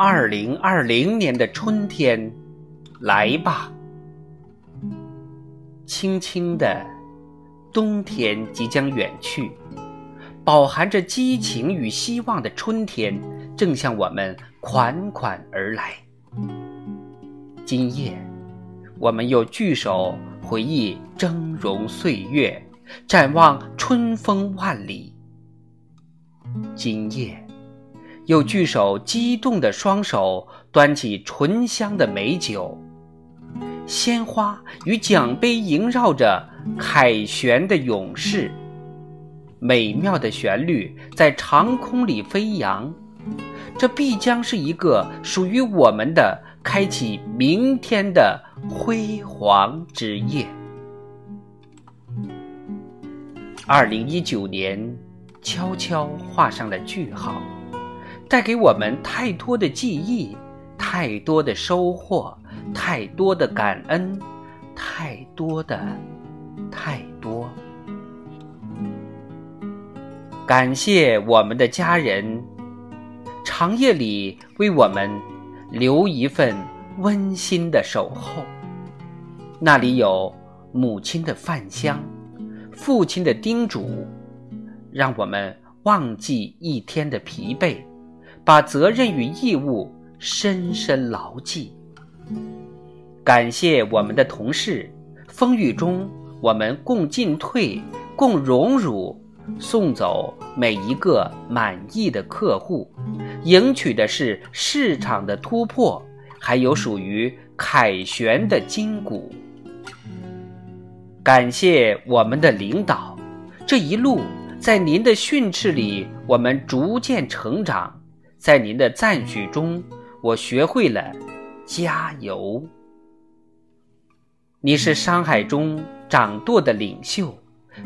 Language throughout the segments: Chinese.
二零二零年的春天，来吧！轻轻的，冬天即将远去，饱含着激情与希望的春天正向我们款款而来。今夜，我们又聚首回忆峥嵘岁月，展望春风万里。今夜。又聚首，激动的双手端起醇香的美酒，鲜花与奖杯萦绕着凯旋的勇士，美妙的旋律在长空里飞扬。这必将是一个属于我们的开启明天的辉煌之夜。二零一九年悄悄画上了句号。带给我们太多的记忆，太多的收获，太多的感恩，太多的太多。感谢我们的家人，长夜里为我们留一份温馨的守候。那里有母亲的饭香，父亲的叮嘱，让我们忘记一天的疲惫。把责任与义务深深牢记。感谢我们的同事，风雨中我们共进退，共荣辱。送走每一个满意的客户，赢取的是市场的突破，还有属于凯旋的金鼓。感谢我们的领导，这一路在您的训斥里，我们逐渐成长。在您的赞许中，我学会了加油。你是商海中掌舵的领袖，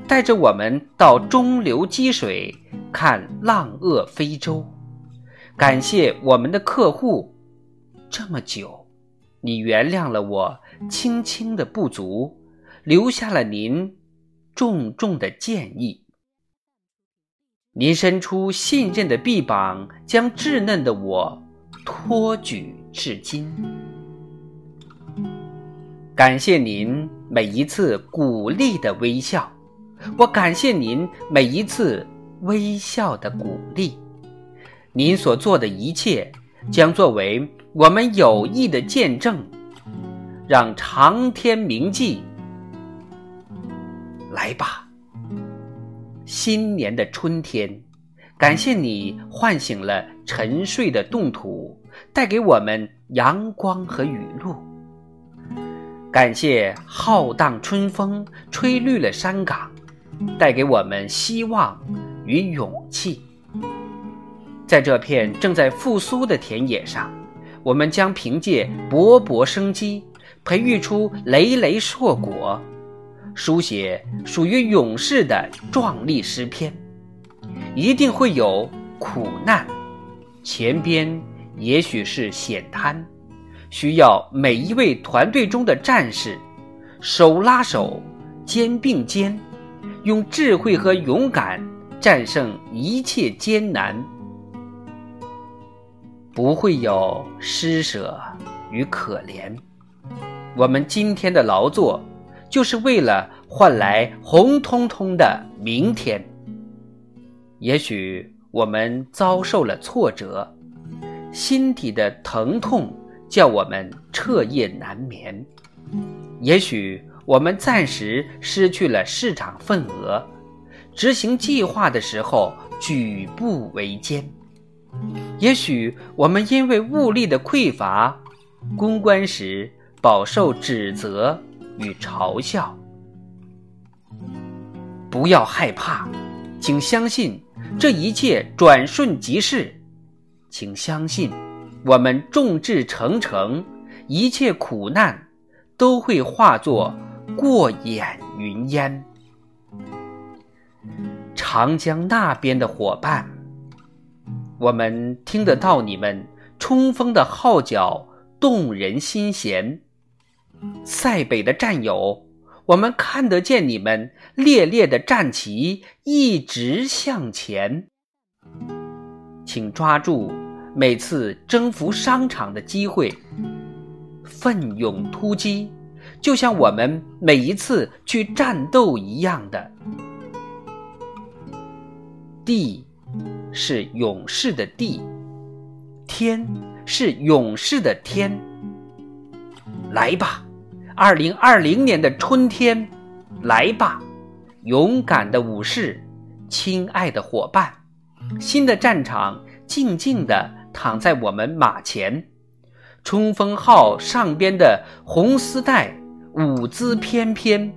带着我们到中流击水，看浪遏飞舟。感谢我们的客户，这么久，你原谅了我轻轻的不足，留下了您重重的建议。您伸出信任的臂膀，将稚嫩的我托举至今。感谢您每一次鼓励的微笑，我感谢您每一次微笑的鼓励。您所做的一切，将作为我们友谊的见证，让长天铭记。来吧。新年的春天，感谢你唤醒了沉睡的冻土，带给我们阳光和雨露。感谢浩荡春风吹绿了山岗，带给我们希望与勇气。在这片正在复苏的田野上，我们将凭借勃勃生机，培育出累累硕果。书写属于勇士的壮丽诗篇，一定会有苦难，前边也许是险滩，需要每一位团队中的战士手拉手、肩并肩，用智慧和勇敢战胜一切艰难。不会有施舍与可怜，我们今天的劳作。就是为了换来红彤彤的明天。也许我们遭受了挫折，心底的疼痛叫我们彻夜难眠；也许我们暂时失去了市场份额，执行计划的时候举步维艰；也许我们因为物力的匮乏，公关时饱受指责。与嘲笑，不要害怕，请相信这一切转瞬即逝，请相信我们众志成城，一切苦难都会化作过眼云烟。长江那边的伙伴，我们听得到你们冲锋的号角，动人心弦。塞北的战友，我们看得见你们烈烈的战旗一直向前，请抓住每次征服商场的机会，奋勇突击，就像我们每一次去战斗一样的。地是勇士的地，天是勇士的天。来吧，二零二零年的春天，来吧，勇敢的武士，亲爱的伙伴，新的战场静静地躺在我们马前，冲锋号上边的红丝带舞姿翩翩，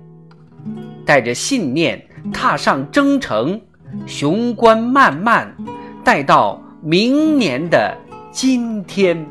带着信念踏上征程。雄关漫漫，待到明年的今天。